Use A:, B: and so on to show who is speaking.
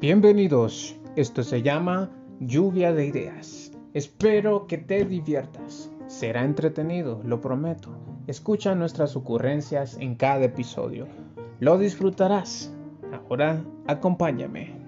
A: Bienvenidos, esto se llama Lluvia de Ideas. Espero que te diviertas. Será entretenido, lo prometo. Escucha nuestras ocurrencias en cada episodio. Lo disfrutarás. Ahora, acompáñame.